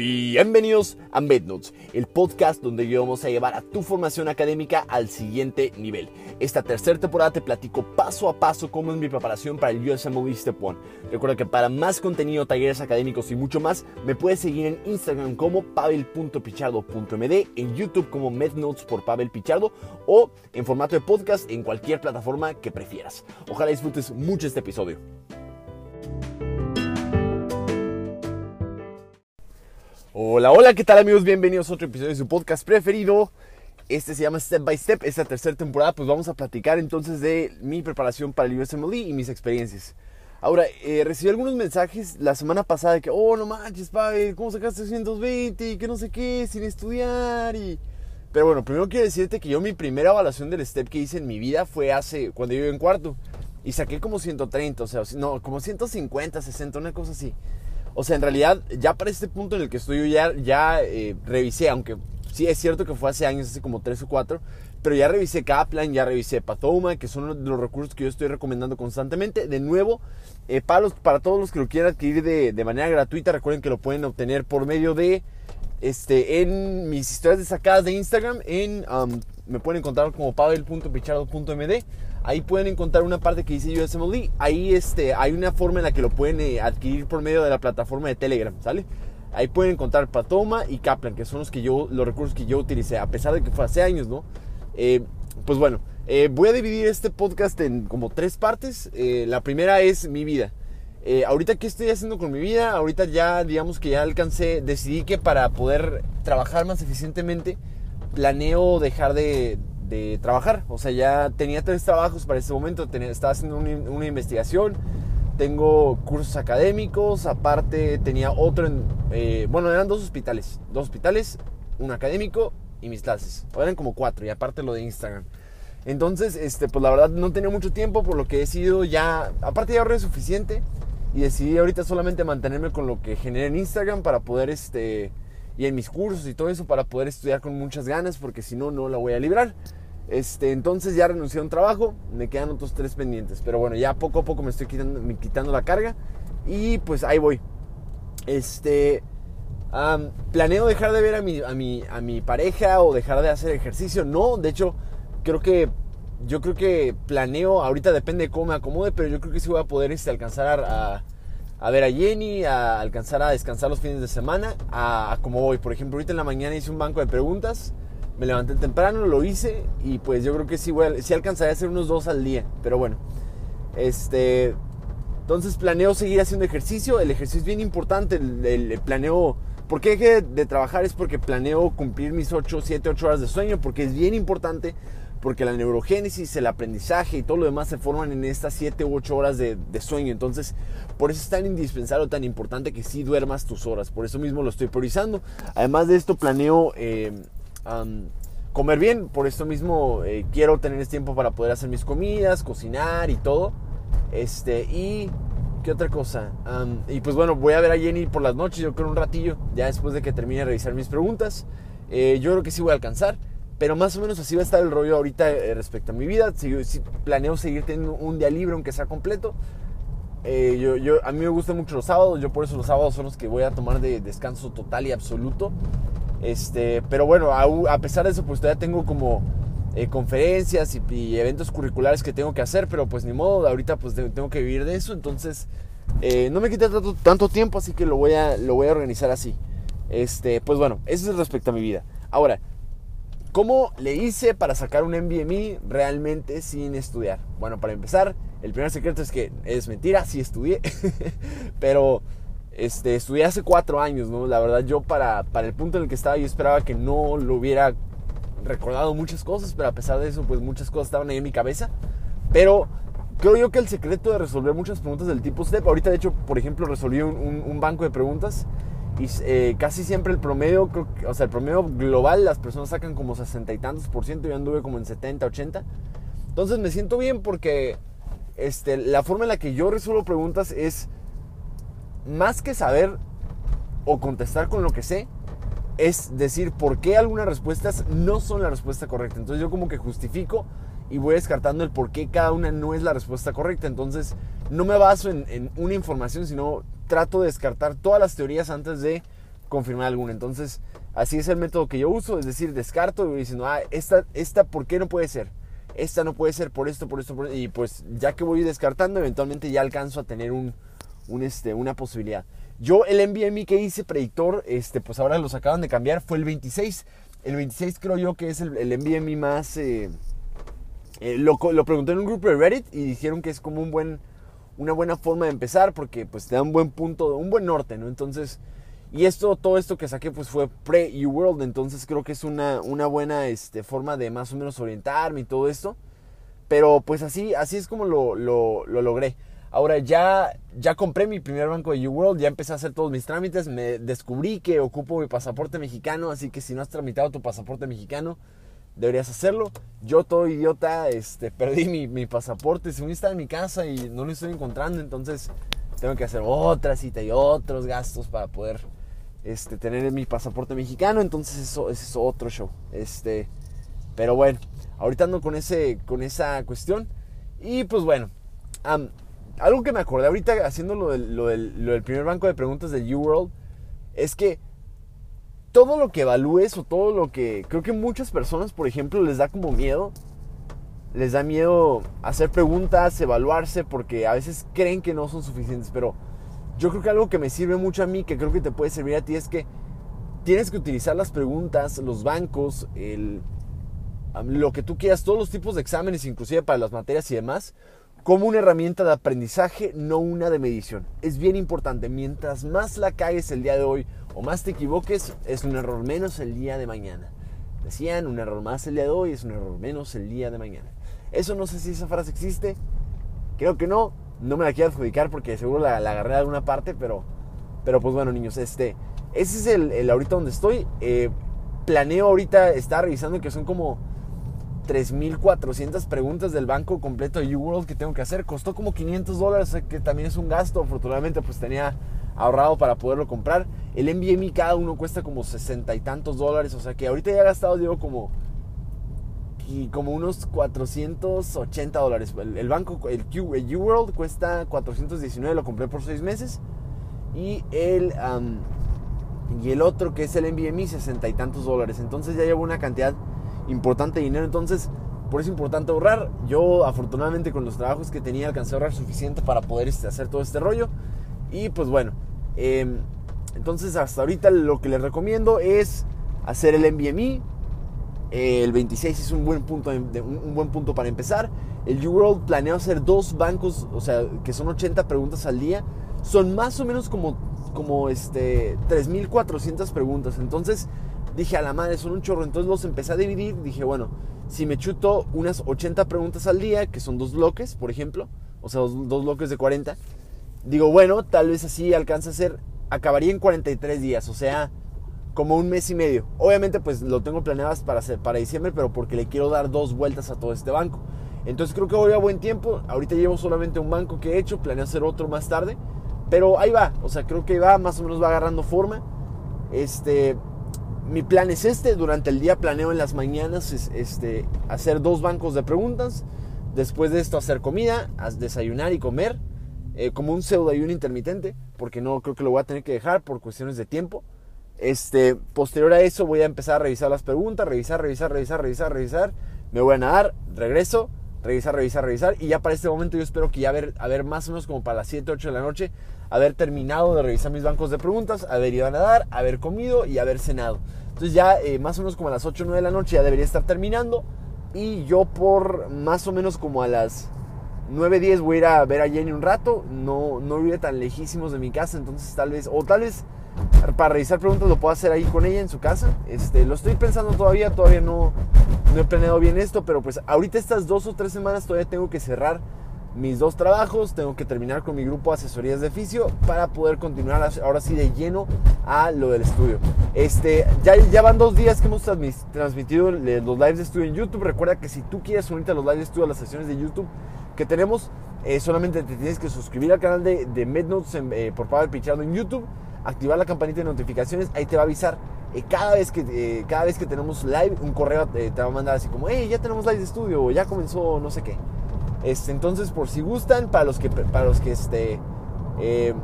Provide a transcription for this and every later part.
Bienvenidos a MedNotes, el podcast donde vamos a llevar a tu formación académica al siguiente nivel. Esta tercera temporada te platico paso a paso cómo es mi preparación para el USMLE Step 1. Recuerda que para más contenido, talleres académicos y mucho más, me puedes seguir en Instagram como pavel.pichardo.md, en YouTube como MedNotes por Pavel Pichardo o en formato de podcast en cualquier plataforma que prefieras. Ojalá disfrutes mucho este episodio. Hola, hola, ¿qué tal amigos? Bienvenidos a otro episodio de su podcast preferido. Este se llama Step by Step. Esta tercera temporada, pues vamos a platicar entonces de mi preparación para el USMLE y mis experiencias. Ahora, eh, recibí algunos mensajes la semana pasada de que, oh, no manches, Pavel, ¿cómo sacaste 220? Y que no sé qué, sin estudiar. Pero bueno, primero quiero decirte que yo mi primera evaluación del STEP que hice en mi vida fue hace, cuando yo iba en cuarto. Y saqué como 130, o sea, no, como 150, 60, una cosa así. O sea, en realidad, ya para este punto en el que estoy yo ya, eh, revisé, aunque sí es cierto que fue hace años, hace como 3 o 4, pero ya revisé Kaplan, ya revisé Pathoma, que son los recursos que yo estoy recomendando constantemente. De nuevo, eh, para, para todos los que lo quieran adquirir de, de, manera gratuita, recuerden que lo pueden obtener por medio de, este, en mis historias destacadas de Instagram, en, um, me pueden encontrar como pavel.pichardo.md. Ahí pueden encontrar una parte que dice USMLE. Ahí este, hay una forma en la que lo pueden eh, adquirir por medio de la plataforma de Telegram, ¿sale? Ahí pueden encontrar Patoma y Kaplan, que son los, que yo, los recursos que yo utilicé, a pesar de que fue hace años, ¿no? Eh, pues bueno, eh, voy a dividir este podcast en como tres partes. la primera es mi vida. ahorita, ¿qué estoy haciendo con mi vida? Ahorita ya, digamos que ya alcancé, decidí que para poder trabajar más eficientemente, planeo dejar de, de trabajar. O sea, ya tenía tres trabajos para ese momento. Tenía, estaba haciendo una, investigación. Tengo cursos académicos. Aparte tenía otro en... Eh, bueno, eran dos hospitales. Dos hospitales, un académico y mis clases. O eran como cuatro. Y aparte lo de Instagram. Entonces, este, pues la verdad no tenía mucho tiempo. Por lo que he decidido ya... Aparte ya ahorré suficiente. Y decidí ahorita solamente mantenerme con lo que generé en Instagram para poder este y en mis cursos y todo eso para poder estudiar con muchas ganas porque si no no la voy a librar. Este, entonces ya renuncié a un trabajo, me quedan otros tres pendientes. Pero bueno, ya poco a poco me estoy quitando, quitando la carga y pues ahí voy. Este, planeo dejar de ver a mi, a, mi, a mi pareja o dejar de hacer ejercicio. No, de hecho, creo que yo creo que planeo, ahorita depende de cómo me acomode, pero yo creo que sí voy a poder este, alcanzar a, ver a Jenny, a alcanzar a descansar los fines de semana, a, a como voy. Por ejemplo, ahorita en la mañana hice un banco de preguntas me levanté temprano, lo hice y pues yo creo que sí, voy sí alcanzaré a hacer unos dos al día. Pero bueno, este, entonces planeo seguir haciendo ejercicio. El ejercicio es bien importante. El, planeo, ¿por qué dejé de trabajar? Es porque planeo cumplir mis 8, 7, 8 horas de sueño. Porque es bien importante. Porque la neurogénesis, el aprendizaje y todo lo demás se forman en estas 7 u 8 horas de, sueño. Entonces, por eso es tan indispensable, tan importante que sí duermas tus horas. Por eso mismo lo estoy priorizando. Además de esto, planeo eh, comer bien. Por esto mismo eh, quiero tener este tiempo para poder hacer mis comidas, cocinar y todo. Este, y ¿qué otra cosa? y pues bueno, voy a ver a Jenny por las noches, yo creo un ratillo, ya después de que termine de revisar mis preguntas. Eh, yo creo que sí voy a alcanzar. Pero más o menos así va a estar el rollo ahorita eh, respecto a mi vida. Si, planeo seguir teniendo un día libre, aunque sea completo. yo, yo, a mí me gustan mucho los sábados, yo por eso los sábados son los que voy a tomar de descanso total y absoluto. Este, pero bueno, a, pesar de eso, pues todavía tengo como eh, conferencias y, eventos curriculares que tengo que hacer, pero pues ni modo, ahorita pues tengo que vivir de eso, entonces eh, no me quita tanto, tanto, tiempo, así que lo voy, a, lo voy a organizar así. Este, pues bueno, eso es respecto a mi vida. Ahora, ¿cómo le hice para sacar un MBMI realmente sin estudiar? Bueno, para empezar, el primer secreto es que es mentira, sí estudié, pero este, estudié hace cuatro años, ¿no? La verdad yo para, para el punto en el que estaba yo esperaba que no lo hubiera recordado muchas cosas, pero a pesar de eso pues muchas cosas estaban ahí en mi cabeza. Pero creo yo que el secreto de resolver muchas preguntas del tipo STEP, ahorita de hecho por ejemplo resolví un, banco de preguntas y eh, casi siempre el promedio, o sea el promedio global las personas sacan como sesenta y tantos por ciento, yo anduve como en 70, 80. Entonces me siento bien porque este, la forma en la que yo resuelvo preguntas es más que saber o contestar con lo que sé, es decir por qué algunas respuestas no son la respuesta correcta. Entonces yo como que justifico y voy descartando el por qué cada una no es la respuesta correcta. Entonces no me baso en, una información, sino trato de descartar todas las teorías antes de confirmar alguna. Entonces, así es el método que yo uso, es decir, descarto y voy diciendo, ah, esta, esta, ¿por qué no puede ser? Esta no puede ser por esto, por esto, por esto. Y pues ya que voy descartando, eventualmente ya alcanzo a tener un, este, una posibilidad. Yo el NVMe que hice predictor, este, pues ahora los acaban de cambiar, fue el 26. El 26 creo yo que es el, el más... Eh, eh, lo, lo, pregunté en un grupo de Reddit y dijeron que es como un buen, una buena forma de empezar porque pues te da un buen punto, un buen norte, ¿no? Entonces, y esto, todo esto que saqué pues fue pre-U-World, entonces creo que es una, una buena este, forma de más o menos orientarme y todo esto. Pero pues así, así es como lo, lo, lo logré. Ahora ya, ya compré mi primer banco de U-World, ya empecé a hacer todos mis trámites, me descubrí que ocupo mi pasaporte mexicano, así que si no has tramitado tu pasaporte mexicano, deberías hacerlo. Yo todo idiota, este, perdí mi, mi pasaporte, según estaba en mi casa y no lo estoy encontrando, entonces tengo que hacer otra cita y otros gastos para poder este, tener mi pasaporte mexicano, entonces eso, es otro show. Este, pero bueno, ahorita ando con, ese, con esa cuestión y pues bueno, algo que me acordé ahorita haciendo lo del, del, del primer banco de preguntas de UWorld es que todo lo que evalúes o todo lo que creo que muchas personas, por ejemplo, les da como miedo. Les da miedo hacer preguntas, evaluarse, porque a veces creen que no son suficientes. Pero yo creo que algo que me sirve mucho a mí, que creo que te puede servir a ti, es que tienes que utilizar las preguntas, los bancos, el, lo que tú quieras, todos los tipos de exámenes, inclusive para las materias y demás, como una herramienta de aprendizaje, no una de medición. Es bien importante, mientras más la caes el día de hoy o más te equivoques, es un error menos el día de mañana. Decían, un error más el día de hoy es un error menos el día de mañana. Eso no sé si esa frase existe, creo que no, no me la quiero adjudicar porque seguro la, agarré de alguna parte, pero, pero pues bueno niños, este, ese es el, ahorita donde estoy. Eh, planeo ahorita estar revisando que son como 3.400 preguntas del banco completo de UWorld que tengo que hacer. Costó como 500 dólares, que también es un gasto. Afortunadamente, pues tenía ahorrado para poderlo comprar. El NVMe cada uno cuesta como 60 y tantos dólares. O sea que ahorita ya he gastado, digo, como, como unos 480 dólares. El, banco, el, UWorld cuesta 419, lo compré por 6 meses. Y el, y el otro, que es el NVMe, 60 y tantos dólares. Entonces ya llevo una cantidad importante dinero. Entonces, por eso es importante ahorrar. Yo, afortunadamente, con los trabajos que tenía, alcancé a ahorrar suficiente para poder este, hacer todo este rollo. Y pues bueno, em, entonces hasta ahorita lo que les recomiendo es hacer el NVMe. El 26 es un buen punto, un buen punto para empezar. El UWorld planeo hacer dos bancos, o sea, que son 80 preguntas al día. Son más o menos como, como este, 3.400 preguntas. Entonces, dije, a la madre, son un chorro. Entonces los empecé a dividir. Dije, bueno, si me chuto unas 80 preguntas al día, que son dos bloques, por ejemplo, o sea, dos, bloques de 40, digo, bueno, tal vez así alcanza a ser, acabaría en 43 días, o sea, como un mes y medio. Obviamente, pues lo tengo planeado para, hacer, para diciembre, pero porque le quiero dar dos vueltas a todo este banco. Entonces creo que voy a buen tiempo. Ahorita llevo solamente un banco que he hecho, planeo hacer otro más tarde. Pero ahí va, o sea, creo que va, más o menos va agarrando forma. Este, mi plan es este, durante el día planeo en las mañanas este, hacer dos bancos de preguntas, después de esto hacer comida, desayunar y comer, eh, como un pseudo ayuno intermitente, porque no creo que lo voy a tener que dejar por cuestiones de tiempo. Este, posterior a eso voy a empezar a revisar las preguntas, revisar, revisar, revisar, revisar, revisar, me voy a nadar, regreso, revisar, revisar, revisar, y ya para este momento yo espero que ya haber, haber más o menos como para las 7, 8 de la noche, haber terminado de revisar mis bancos de preguntas, haber ido a nadar, haber comido y haber cenado. Entonces ya eh, más o menos como a las 8 o 9 de la noche ya debería estar terminando. Y yo por más o menos como a las 9, 10 voy a ir a ver a Jenny un rato. No, no vive tan lejísimos de mi casa, entonces tal vez, o tal vez para revisar preguntas lo puedo hacer ahí con ella en su casa. Este, lo estoy pensando todavía, todavía no, no he planeado bien esto, pero pues ahorita estas dos o tres semanas todavía tengo que cerrar mis dos trabajos, tengo que terminar con mi grupo de asesorías de fisio para poder continuar ahora sí de lleno a lo del estudio. Este, ya, ya van dos días que hemos transmitido los lives de estudio en YouTube. Recuerda que si tú quieres unirte a los lives de estudio, a las sesiones de YouTube que tenemos, eh, solamente te tienes que suscribir al canal de, de MedNotes eh, por Power Pichado en YouTube, activar la campanita de notificaciones, ahí te va a avisar. Eh, cada, vez que, cada vez que tenemos live, un correo te va a mandar así como, hey, ya tenemos live de estudio, ya comenzó no sé qué. Este, entonces, por si gustan, para los que, para los que este, eh,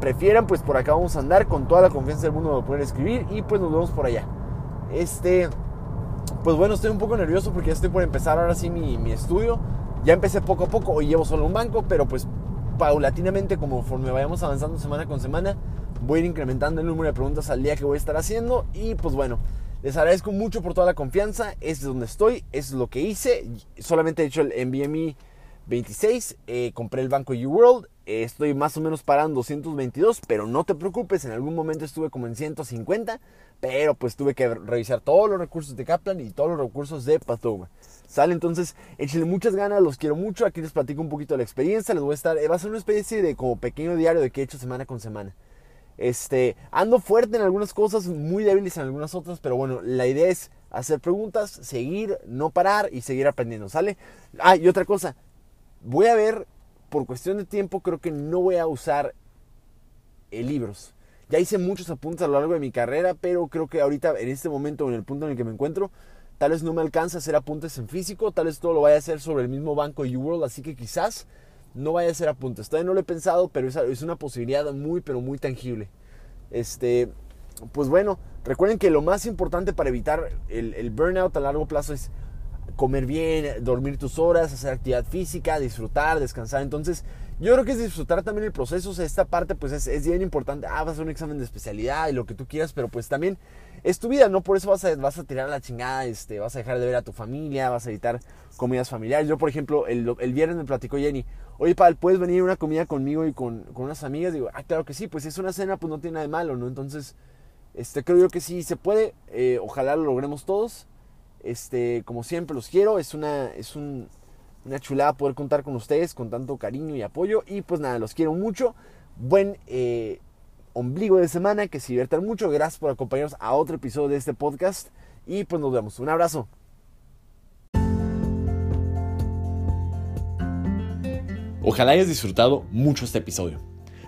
prefieran, pues por acá vamos a andar con toda la confianza del mundo de poder escribir y pues nos vemos por allá. Este, pues bueno, estoy un poco nervioso porque ya estoy por empezar ahora sí mi, mi estudio. Ya empecé poco a poco, hoy llevo solo un banco, pero pues paulatinamente, conforme vayamos avanzando semana con semana, voy a ir incrementando el número de preguntas al día que voy a estar haciendo. Y pues bueno, les agradezco mucho por toda la confianza. Es donde estoy, es lo que hice. Solamente he hecho el NVMe 26, eh, compré el banco UWorld. Eh, estoy más o menos parando 222, pero no te preocupes, en algún momento estuve como en 150, pero pues tuve que revisar todos los recursos de Kaplan y todos los recursos de Pathoma. Sale entonces, échenle muchas ganas, los quiero mucho. Aquí les platico un poquito de la experiencia. Les voy a estar, va a ser una especie de como pequeño diario de que he hecho semana con semana. Este, ando fuerte en algunas cosas, muy débiles en algunas otras, pero bueno, la idea es hacer preguntas, seguir, no parar y seguir aprendiendo, ¿sale? Ah, y otra cosa, voy a ver, por cuestión de tiempo, creo que no voy a usar eh, libros. Ya hice muchos apuntes a lo largo de mi carrera, pero creo que ahorita, en este momento, en el punto en el que me encuentro, tal vez no me alcanza a hacer apuntes en físico, tal vez todo lo vaya a hacer sobre el mismo banco UWorld, así que quizás no vaya a hacer apuntes. Todavía no lo he pensado, pero es, una posibilidad muy, pero muy tangible. Este, pues bueno, recuerden que lo más importante para evitar el, burnout a largo plazo es comer bien, dormir tus horas, hacer actividad física, disfrutar, descansar. Entonces, yo creo que es disfrutar también el proceso. Esta parte pues es, es, bien importante. Ah, vas a hacer un examen de especialidad y lo que tú quieras, pero pues también es tu vida, ¿no? Por eso vas a, vas a tirar la chingada, este, vas a dejar de ver a tu familia, vas a evitar comidas familiares. Yo, por ejemplo, el, el viernes me platicó Jenny, oye, Pal, ¿puedes venir a una comida conmigo y con, con, unas amigas? Digo, ah, claro que sí, pues es una cena, pues no tiene nada de malo, ¿no? Entonces, este, creo yo que sí se puede. Eh, ojalá lo logremos todos. Este, como siempre, los quiero. Es una, es un, una chulada poder contar con ustedes con tanto cariño y apoyo. Y pues nada, los quiero mucho. Buen eh, ombligo de semana, que se diviertan mucho. Gracias por acompañarnos a otro episodio de este podcast. Y pues nos vemos. Un abrazo. Ojalá hayas disfrutado mucho este episodio.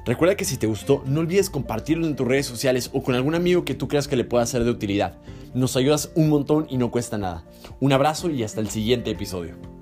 Recuerda que si te gustó, no olvides compartirlo en tus redes sociales o con algún amigo que tú creas que le pueda ser de utilidad. Nos ayudas un montón y no cuesta nada. Un abrazo y hasta el siguiente episodio.